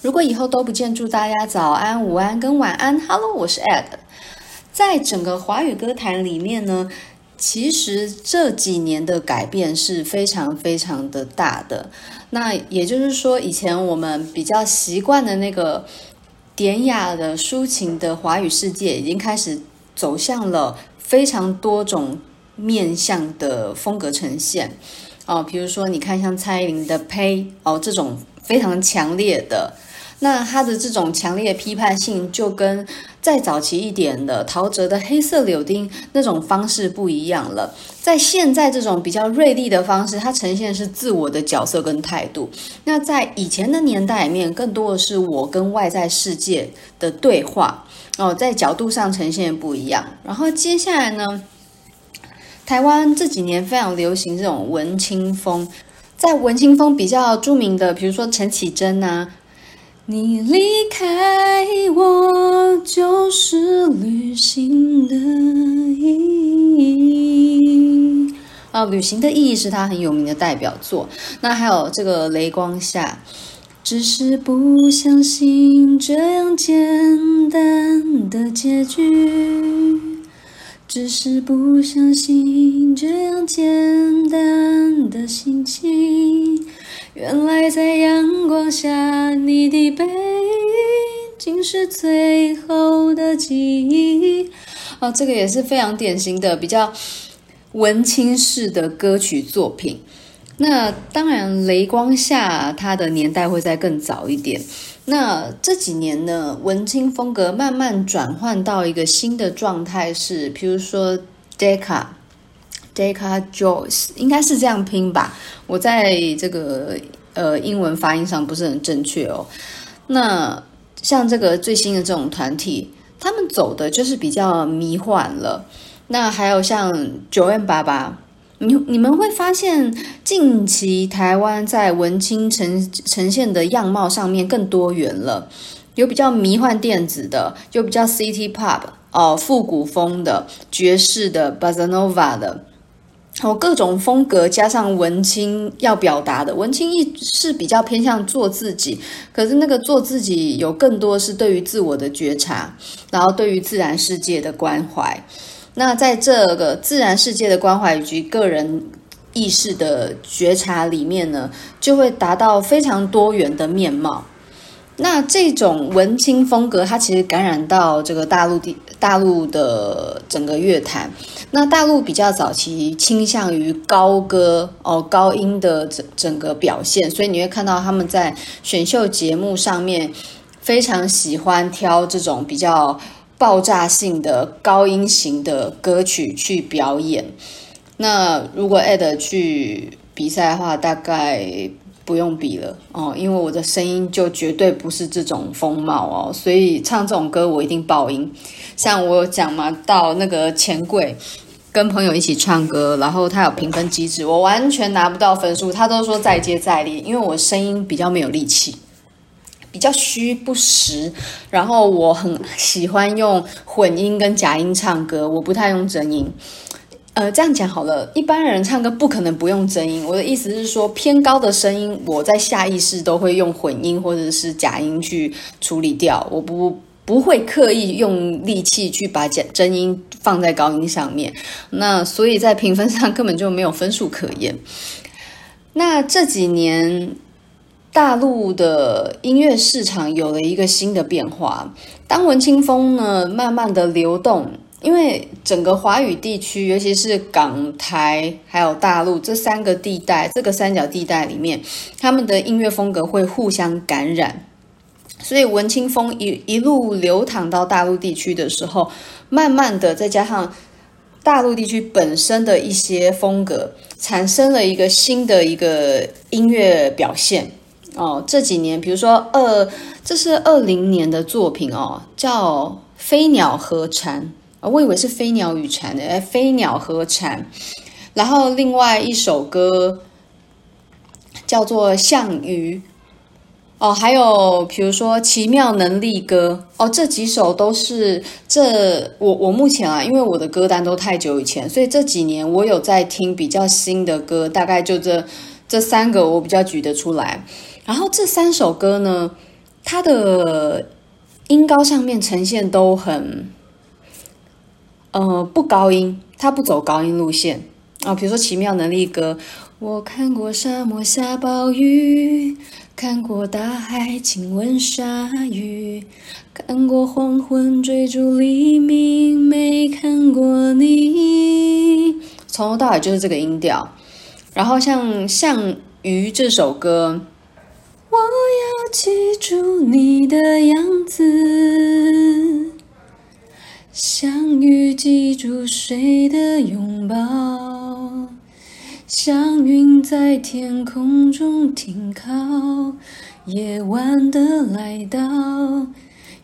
如果以后都不见，祝大家早安、午安跟晚安。Hello，我是 Ed。在整个华语歌坛里面呢，其实这几年的改变是非常非常的大的。那也就是说，以前我们比较习惯的那个典雅的抒情的华语世界，已经开始走向了非常多种面向的风格呈现。哦，比如说你看像蔡依林的《呸》哦，这种非常强烈的。那他的这种强烈批判性，就跟再早期一点的陶喆的《黑色柳丁》那种方式不一样了。在现在这种比较锐利的方式，它呈现是自我的角色跟态度。那在以前的年代里面，更多的是我跟外在世界的对话哦，在角度上呈现不一样。然后接下来呢，台湾这几年非常流行这种文青风，在文青风比较著名的，比如说陈绮贞啊。你离开我，就是旅行的意义。啊，旅行的意义是他很有名的代表作。那还有这个雷光下，只是不相信这样简单的结局，只是不相信这样简单的心情。原来在阳光下，你的背影竟是最后的记忆。哦，这个也是非常典型的比较文青式的歌曲作品。那当然，雷光下它的年代会再更早一点。那这几年呢，文青风格慢慢转换到一个新的状态，是比如说 Decca。Deca Joyce 应该是这样拼吧，我在这个呃英文发音上不是很正确哦。那像这个最新的这种团体，他们走的就是比较迷幻了。那还有像 9m88，你你们会发现近期台湾在文青呈呈现的样貌上面更多元了，有比较迷幻电子的，有比较 City Pop 哦，复古风的、爵士的、Bossa Nova 的。哦，各种风格加上文青要表达的，文青意是比较偏向做自己，可是那个做自己有更多是对于自我的觉察，然后对于自然世界的关怀。那在这个自然世界的关怀以及个人意识的觉察里面呢，就会达到非常多元的面貌。那这种文青风格，它其实感染到这个大陆地大陆的整个乐坛。那大陆比较早期倾向于高歌哦，高音的整整个表现，所以你会看到他们在选秀节目上面非常喜欢挑这种比较爆炸性的高音型的歌曲去表演。那如果 Ed 去比赛的话，大概。不用比了哦，因为我的声音就绝对不是这种风貌哦，所以唱这种歌我一定爆音。像我有讲嘛，到那个钱柜跟朋友一起唱歌，然后他有评分机制，我完全拿不到分数，他都说再接再厉，因为我声音比较没有力气，比较虚不实，然后我很喜欢用混音跟假音唱歌，我不太用真音。呃，这样讲好了，一般人唱歌不可能不用真音。我的意思是说，偏高的声音，我在下意识都会用混音或者是假音去处理掉，我不不会刻意用力气去把假真音放在高音上面。那所以在评分上根本就没有分数可言。那这几年大陆的音乐市场有了一个新的变化，当文青风呢慢慢的流动。因为整个华语地区，尤其是港台还有大陆这三个地带，这个三角地带里面，他们的音乐风格会互相感染，所以文青风一一路流淌到大陆地区的时候，慢慢的再加上大陆地区本身的一些风格，产生了一个新的一个音乐表现哦。这几年，比如说二，这是二零年的作品哦，叫《飞鸟和蝉》。啊我以为是飞鸟与蝉的，哎，飞鸟和蝉。然后另外一首歌叫做《项羽》哦，还有比如说《奇妙能力歌》哦，这几首都是这我我目前啊，因为我的歌单都太久以前，所以这几年我有在听比较新的歌，大概就这这三个我比较举得出来。然后这三首歌呢，它的音高上面呈现都很，呃，不高音，他不走高音路线啊。比如说《奇妙能力歌》，我看过沙漠下暴雨，看过大海亲吻鲨鱼，看过黄昏追逐黎明，没看过你。从头到尾就是这个音调。然后像《像鱼》这首歌。我要记住你的样子，像记住水的拥抱，像云在天空中停靠，夜晚的来到，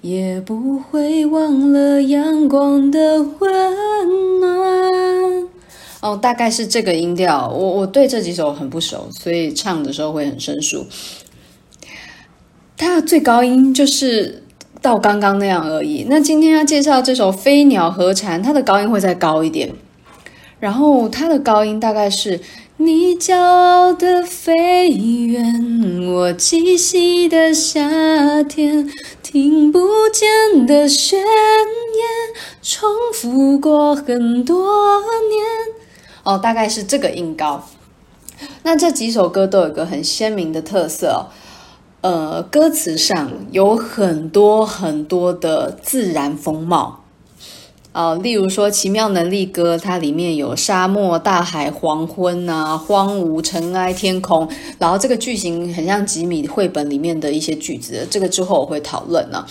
也不会忘了阳光的温暖。哦，大概是这个音调。我我对这几首很不熟，所以唱的时候会很生疏。它的最高音就是到刚刚那样而已。那今天要介绍这首《飞鸟和蝉》，它的高音会再高一点。然后它的高音大概是：你骄傲的飞远，我栖息的夏天，听不见的宣言，重复过很多年。哦，大概是这个音高。那这几首歌都有个很鲜明的特色。呃，歌词上有很多很多的自然风貌，呃，例如说《奇妙能力歌》，它里面有沙漠、大海、黄昏啊、荒芜、尘埃、天空，然后这个句型很像吉米绘本里面的一些句子，这个之后我会讨论呢。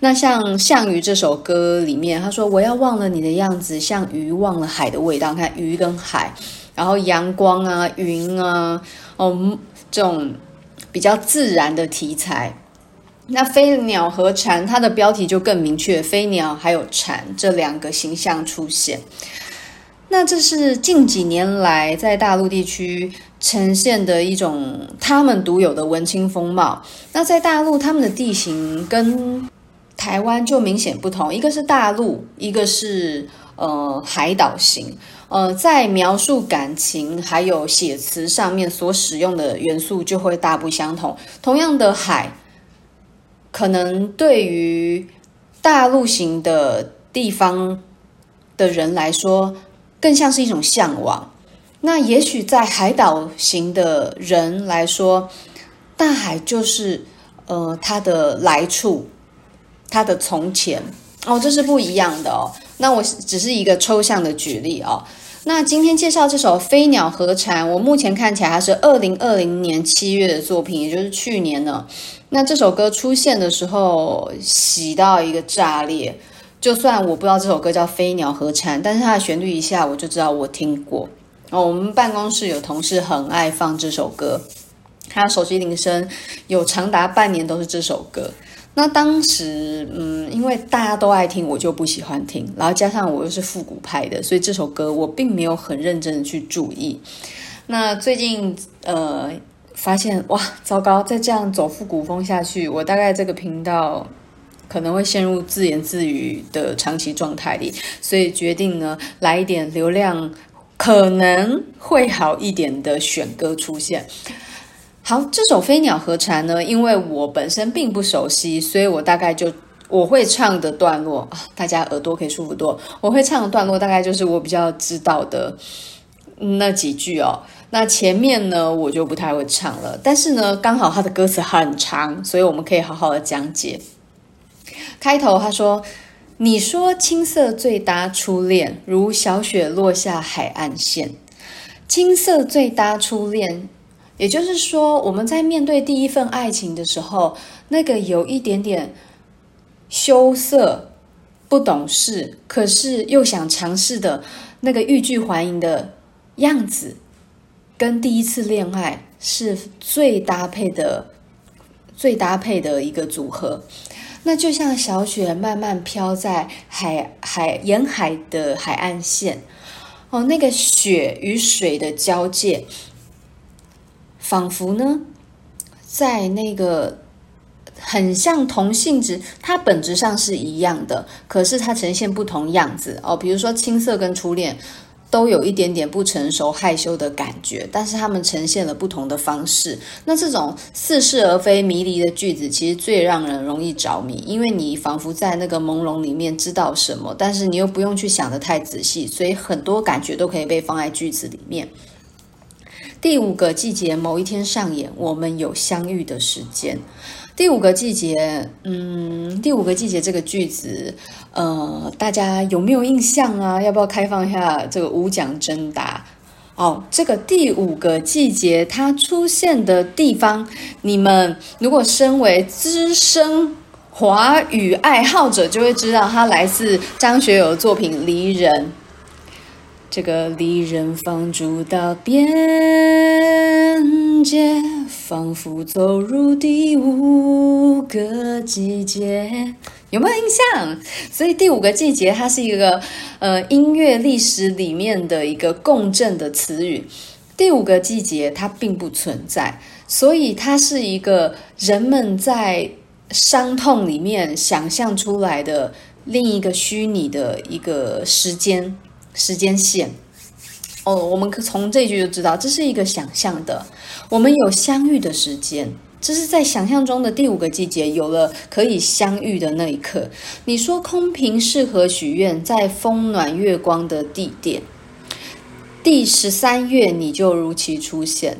那像《像鱼》这首歌里面，他说：“我要忘了你的样子，像鱼忘了海的味道。”看鱼跟海，然后阳光啊、云啊，哦，这种。比较自然的题材，那飞鸟和蝉，它的标题就更明确，飞鸟还有蝉这两个形象出现。那这是近几年来在大陆地区呈现的一种他们独有的文青风貌。那在大陆，他们的地形跟台湾就明显不同，一个是大陆，一个是呃海岛型。呃，在描述感情还有写词上面所使用的元素就会大不相同。同样的海，可能对于大陆型的地方的人来说，更像是一种向往。那也许在海岛型的人来说，大海就是呃他的来处，他的从前。哦，这是不一样的哦。那我只是一个抽象的举例哦。那今天介绍这首《飞鸟和蝉》，我目前看起来它是二零二零年七月的作品，也就是去年呢。那这首歌出现的时候，喜到一个炸裂。就算我不知道这首歌叫《飞鸟和蝉》，但是它的旋律一下我就知道我听过。哦，我们办公室有同事很爱放这首歌，他手机铃声有长达半年都是这首歌。那当时，嗯，因为大家都爱听，我就不喜欢听，然后加上我又是复古派的，所以这首歌我并没有很认真的去注意。那最近，呃，发现哇，糟糕，再这样走复古风下去，我大概这个频道可能会陷入自言自语的长期状态里，所以决定呢，来一点流量可能会好一点的选歌出现。好，这首《飞鸟和蝉》呢，因为我本身并不熟悉，所以我大概就我会唱的段落啊，大家耳朵可以舒服多。我会唱的段落大概就是我比较知道的那几句哦。那前面呢，我就不太会唱了。但是呢，刚好它的歌词很长，所以我们可以好好的讲解。开头他说：“你说青色最搭初恋，如小雪落下海岸线。青色最搭初恋。”也就是说，我们在面对第一份爱情的时候，那个有一点点羞涩、不懂事，可是又想尝试的那个欲拒还迎的样子，跟第一次恋爱是最搭配的、最搭配的一个组合。那就像小雪慢慢飘在海海沿海的海岸线，哦，那个雪与水的交界。仿佛呢，在那个很像同性质，它本质上是一样的，可是它呈现不同样子哦。比如说青涩跟初恋，都有一点点不成熟、害羞的感觉，但是他们呈现了不同的方式。那这种似是而非、迷离的句子，其实最让人容易着迷，因为你仿佛在那个朦胧里面知道什么，但是你又不用去想得太仔细，所以很多感觉都可以被放在句子里面。第五个季节，某一天上演，我们有相遇的时间。第五个季节，嗯，第五个季节这个句子，呃，大家有没有印象啊？要不要开放一下这个无奖征答？哦，这个第五个季节它出现的地方，你们如果身为资深华语爱好者，就会知道它来自张学友的作品《离人》。这个离人放逐到边界，仿佛走入第五个季节，有没有印象？所以第五个季节，它是一个呃音乐历史里面的一个共振的词语。第五个季节它并不存在，所以它是一个人们在伤痛里面想象出来的另一个虚拟的一个时间。时间线哦，我们从这句就知道这是一个想象的。我们有相遇的时间，这是在想象中的第五个季节有了可以相遇的那一刻。你说空瓶适合许愿，在风暖月光的地点，第十三月你就如期出现。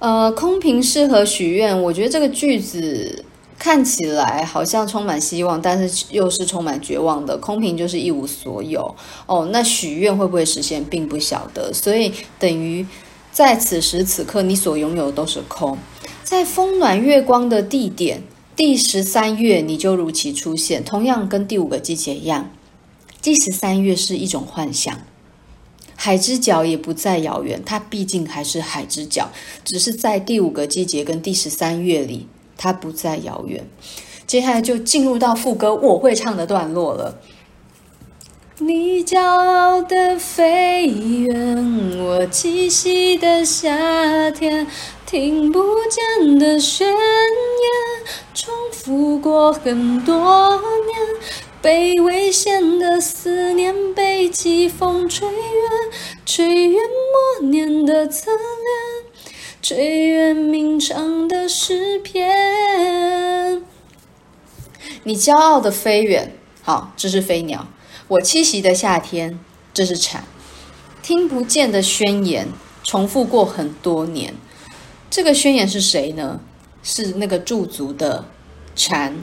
呃，空瓶适合许愿，我觉得这个句子。看起来好像充满希望，但是又是充满绝望的。空瓶就是一无所有哦。那许愿会不会实现，并不晓得。所以等于在此时此刻，你所拥有的都是空。在风暖月光的地点，第十三月你就如期出现。同样跟第五个季节一样，第十三月是一种幻想。海之角也不再遥远，它毕竟还是海之角，只是在第五个季节跟第十三月里。它不再遥远，接下来就进入到副歌我会唱的段落了。你骄傲的飞远，我栖息的夏天，听不见的宣言，重复过很多年，被危险的思念被季风吹远，吹远默念的侧脸。吹远鸣唱的诗篇，你骄傲的飞远，好，这是飞鸟；我栖息的夏天，这是蝉。听不见的宣言，重复过很多年。这个宣言是谁呢？是那个驻足的蝉，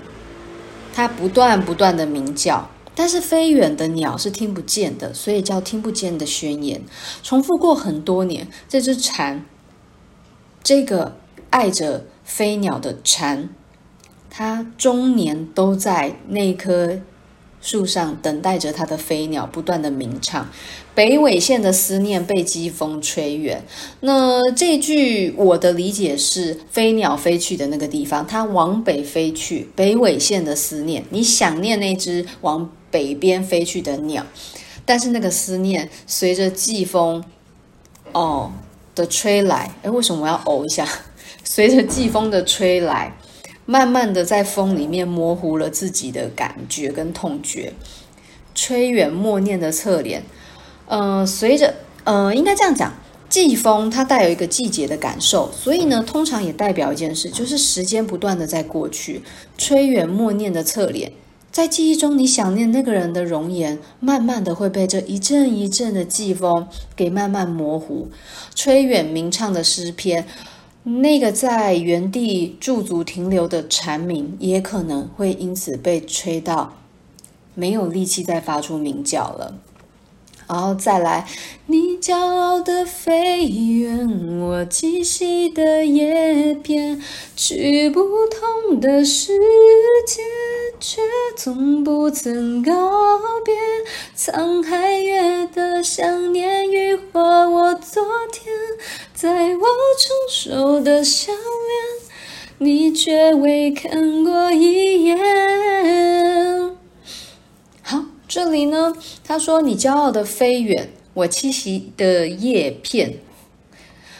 它不断不断的鸣叫。但是飞远的鸟是听不见的，所以叫听不见的宣言。重复过很多年，这只蝉。这个爱着飞鸟的蝉，它终年都在那棵树上等待着它的飞鸟，不断的鸣唱。北纬线的思念被季风吹远。那这句我的理解是，飞鸟飞去的那个地方，它往北飞去。北纬线的思念，你想念那只往北边飞去的鸟，但是那个思念随着季风，哦。的吹来，哎，为什么我要呕一下？随着季风的吹来，慢慢的在风里面模糊了自己的感觉跟痛觉。吹远默念的侧脸，呃，随着呃，应该这样讲，季风它带有一个季节的感受，所以呢，通常也代表一件事，就是时间不断的在过去。吹远默念的侧脸。在记忆中，你想念那个人的容颜，慢慢的会被这一阵一阵的季风给慢慢模糊。吹远鸣唱的诗篇，那个在原地驻足停留的蝉鸣，也可能会因此被吹到没有力气再发出鸣叫了。然后再来，你骄傲的飞远，我栖息的叶片，去不同的世界，却从不曾告别。沧海月的想念羽化我昨天，在我成熟的笑脸，你却未看过一眼。这里呢，他说：“你骄傲的飞远，我栖息的叶片。”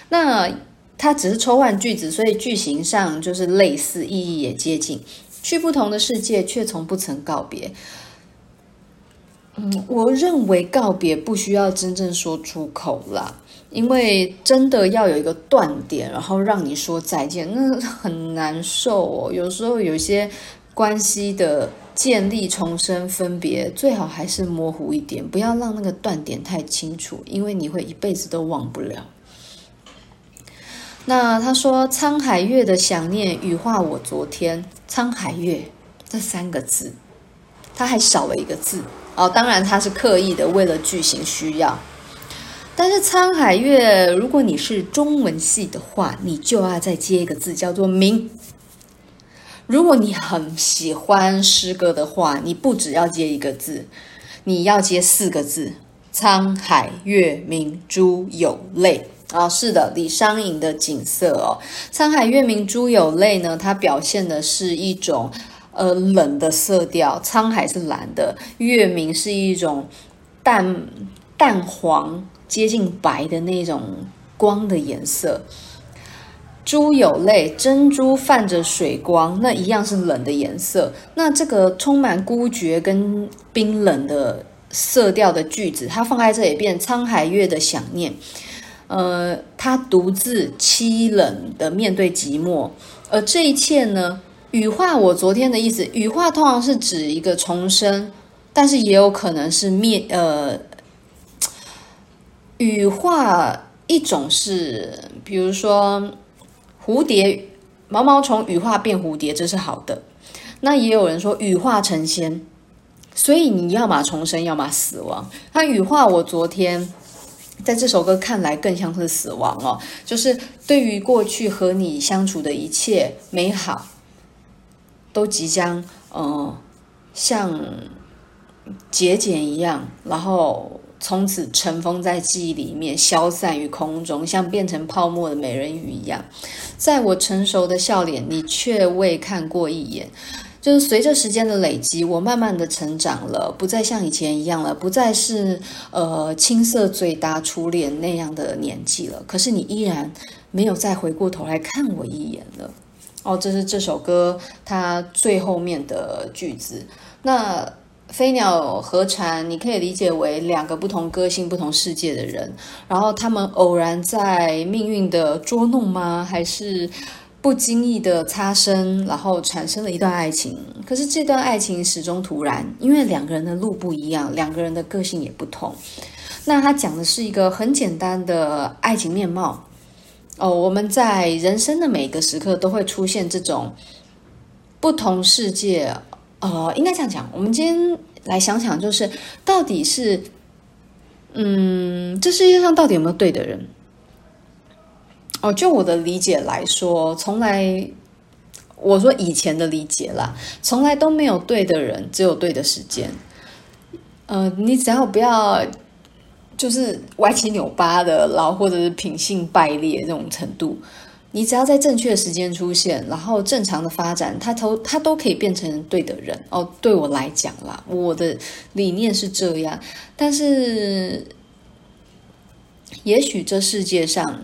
那他只是抽换句子，所以句型上就是类似，意义也接近。去不同的世界，却从不曾告别。嗯，我认为告别不需要真正说出口啦，因为真的要有一个断点，然后让你说再见，那很难受哦。有时候有些关系的建立、重生、分别，最好还是模糊一点，不要让那个断点太清楚，因为你会一辈子都忘不了。那他说：“沧海月的想念，羽化我昨天。”沧海月这三个字，他还少了一个字哦。当然，他是刻意的，为了句型需要。但是沧海月，如果你是中文系的话，你就要再接一个字，叫做明。如果你很喜欢诗歌的话，你不只要接一个字，你要接四个字：沧海月明珠有泪。啊、哦，是的，李商隐的景色哦，沧海月明珠有泪呢，它表现的是一种呃冷的色调，沧海是蓝的，月明是一种淡淡黄接近白的那种光的颜色，珠有泪，珍珠泛着水光，那一样是冷的颜色，那这个充满孤绝跟冰冷的色调的句子，它放在这里变沧海月的想念。呃，他独自凄冷的面对寂寞，而这一切呢，羽化我昨天的意思，羽化通常是指一个重生，但是也有可能是灭。呃，羽化一种是，比如说蝴蝶毛毛虫羽化变蝴蝶，这是好的。那也有人说羽化成仙，所以你要么重生，要么死亡。那羽化我昨天。在这首歌看来更像是死亡哦，就是对于过去和你相处的一切美好，都即将呃像节俭一样，然后从此尘封在记忆里面，消散于空中，像变成泡沫的美人鱼一样。在我成熟的笑脸，你却未看过一眼。就是随着时间的累积，我慢慢的成长了，不再像以前一样了，不再是呃青涩嘴答初恋那样的年纪了。可是你依然没有再回过头来看我一眼了。哦，这是这首歌它最后面的句子。那飞鸟和蝉，你可以理解为两个不同个性、不同世界的人，然后他们偶然在命运的捉弄吗？还是？不经意的擦身，然后产生了一段爱情。可是这段爱情始终突然，因为两个人的路不一样，两个人的个性也不同。那他讲的是一个很简单的爱情面貌。哦，我们在人生的每个时刻都会出现这种不同世界。呃，应该这样讲。我们今天来想想，就是到底是，嗯，这世界上到底有没有对的人？哦，就我的理解来说，从来我说以前的理解啦，从来都没有对的人，只有对的时间。呃，你只要不要就是歪七扭八的，然后或者是品性败劣这种程度，你只要在正确的时间出现，然后正常的发展，他都他都可以变成对的人。哦，对我来讲啦，我的理念是这样，但是也许这世界上。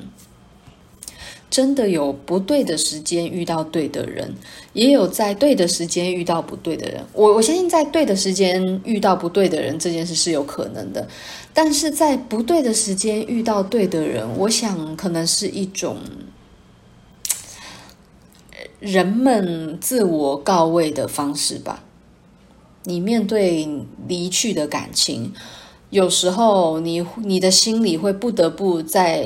真的有不对的时间遇到对的人，也有在对的时间遇到不对的人。我我相信在对的时间遇到不对的人这件事是有可能的，但是在不对的时间遇到对的人，我想可能是一种人们自我告慰的方式吧。你面对离去的感情，有时候你你的心里会不得不在。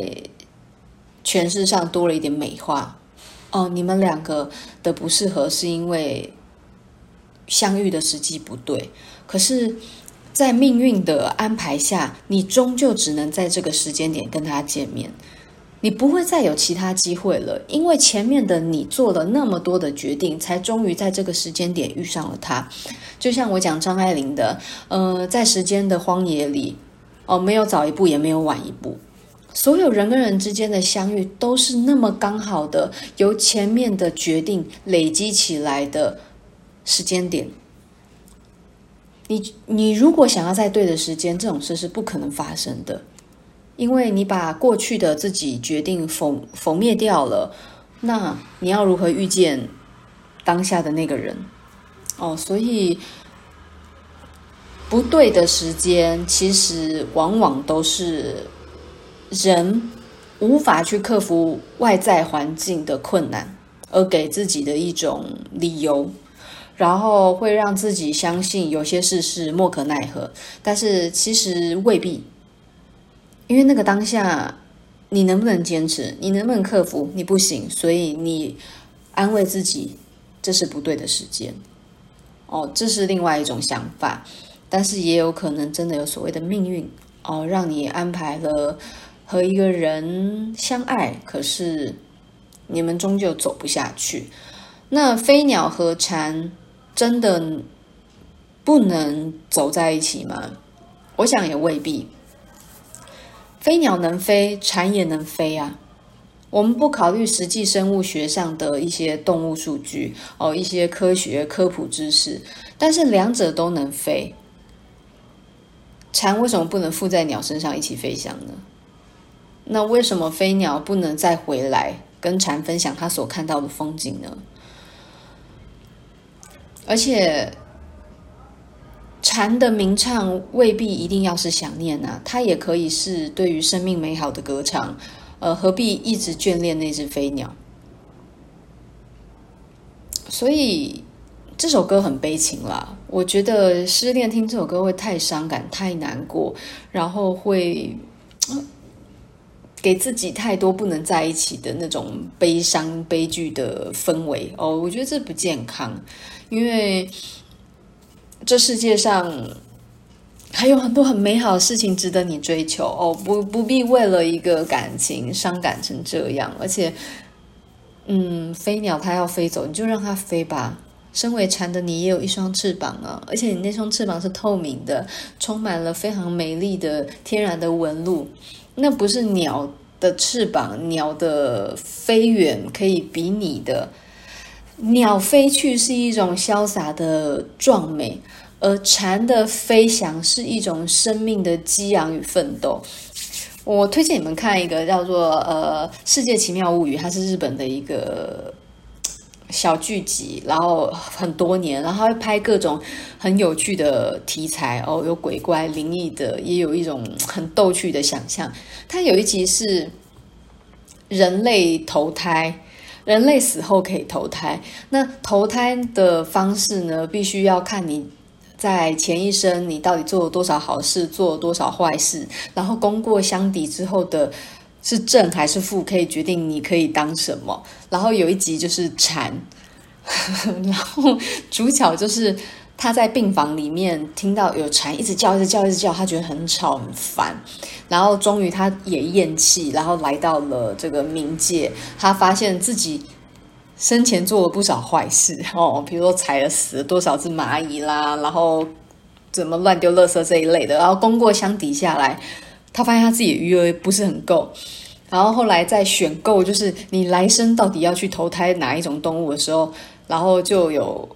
诠释上多了一点美化哦，你们两个的不适合是因为相遇的时机不对，可是，在命运的安排下，你终究只能在这个时间点跟他见面，你不会再有其他机会了，因为前面的你做了那么多的决定，才终于在这个时间点遇上了他。就像我讲张爱玲的，呃，在时间的荒野里，哦，没有早一步，也没有晚一步。所有人跟人之间的相遇都是那么刚好的，由前面的决定累积起来的时间点。你你如果想要在对的时间，这种事是不可能发生的，因为你把过去的自己决定否否灭掉了，那你要如何遇见当下的那个人？哦，所以不对的时间，其实往往都是人无法去克服外在环境的困难，而给自己的一种理由，然后会让自己相信有些事是莫可奈何，但是其实未必，因为那个当下，你能不能坚持，你能不能克服，你不行，所以你安慰自己，这是不对的时间。哦，这是另外一种想法。但是也有可能真的有所谓的命运哦，让你安排了和一个人相爱，可是你们终究走不下去。那飞鸟和蝉真的不能走在一起吗？我想也未必。飞鸟能飞，蝉也能飞啊。我们不考虑实际生物学上的一些动物数据哦，一些科学科普知识，但是两者都能飞。蝉为什么不能附在鸟身上一起飞翔呢？那为什么飞鸟不能再回来跟蝉分享它所看到的风景呢？而且，蝉的鸣唱未必一定要是想念啊，它也可以是对于生命美好的歌唱。呃，何必一直眷恋那只飞鸟？所以。这首歌很悲情啦，我觉得失恋听这首歌会太伤感、太难过，然后会给自己太多不能在一起的那种悲伤、悲剧的氛围哦。我觉得这不健康，因为这世界上还有很多很美好的事情值得你追求哦，不不必为了一个感情伤感成这样。而且，嗯，飞鸟它要飞走，你就让它飞吧。身为蝉的你也有一双翅膀啊，而且你那双翅膀是透明的，充满了非常美丽的天然的纹路。那不是鸟的翅膀，鸟的飞远可以比拟的。鸟飞去是一种潇洒的壮美，而蝉的飞翔是一种生命的激昂与奋斗。我推荐你们看一个叫做《呃世界奇妙物语》，它是日本的一个。小剧集，然后很多年，然后会拍各种很有趣的题材哦，有鬼怪、灵异的，也有一种很逗趣的想象。它有一集是人类投胎，人类死后可以投胎。那投胎的方式呢，必须要看你在前一生你到底做了多少好事，做了多少坏事，然后功过相抵之后的。是正还是负，可以决定你可以当什么。然后有一集就是蝉，然后主角就是他在病房里面听到有蝉一直叫，一直叫，一直叫，他觉得很吵很烦。然后终于他也厌气，然后来到了这个冥界。他发现自己生前做了不少坏事 哦，比如说踩了死了多少只蚂蚁啦，然后怎么乱丢垃圾这一类的。然后功过相抵下来。他发现他自己余额不是很够，然后后来在选购，就是你来生到底要去投胎哪一种动物的时候，然后就有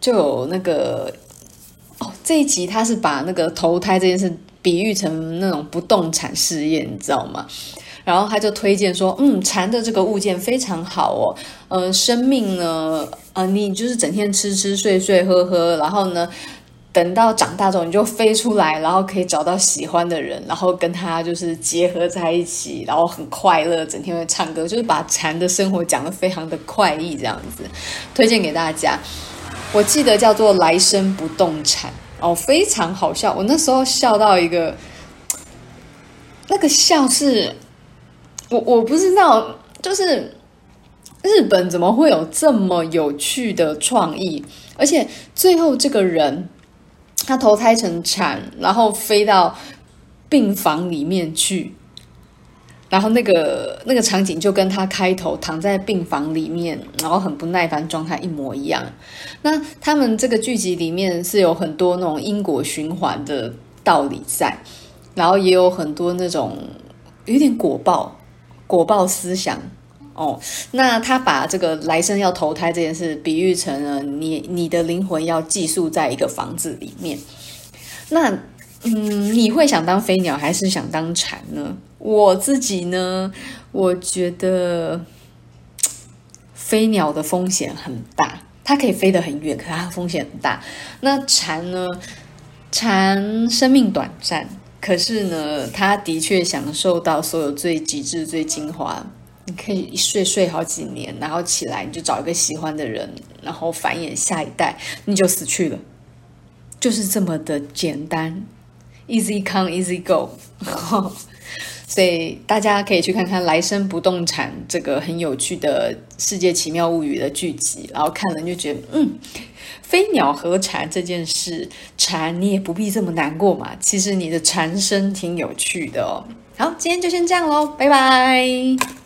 就有那个哦，这一集他是把那个投胎这件事比喻成那种不动产试验，你知道吗？然后他就推荐说，嗯，蝉的这个物件非常好哦，呃，生命呢，呃，你就是整天吃吃睡睡喝喝，然后呢。等到长大之后，你就飞出来，然后可以找到喜欢的人，然后跟他就是结合在一起，然后很快乐，整天会唱歌，就是把蝉的生活讲得非常的快意这样子，推荐给大家。我记得叫做《来生不动产》哦，非常好笑。我那时候笑到一个，那个笑是，我我不知道，就是日本怎么会有这么有趣的创意，而且最后这个人。他投胎成蝉，然后飞到病房里面去，然后那个那个场景就跟他开头躺在病房里面，然后很不耐烦状态一模一样。那他们这个剧集里面是有很多那种因果循环的道理在，然后也有很多那种有点果报果报思想。哦，那他把这个来生要投胎这件事比喻成了你你的灵魂要寄宿在一个房子里面。那嗯，你会想当飞鸟还是想当蝉呢？我自己呢，我觉得飞鸟的风险很大，它可以飞得很远，可它风险很大。那蝉呢，蝉生命短暂，可是呢，它的确享受到所有最极致、最精华。你可以一睡睡好几年，然后起来你就找一个喜欢的人，然后繁衍下一代，你就死去了，就是这么的简单，easy come easy go。所以大家可以去看看《来生不动产》这个很有趣的世界奇妙物语的剧集，然后看了就觉得，嗯，飞鸟和蝉这件事，蝉你也不必这么难过嘛。其实你的蝉声挺有趣的哦。好，今天就先这样喽，拜拜。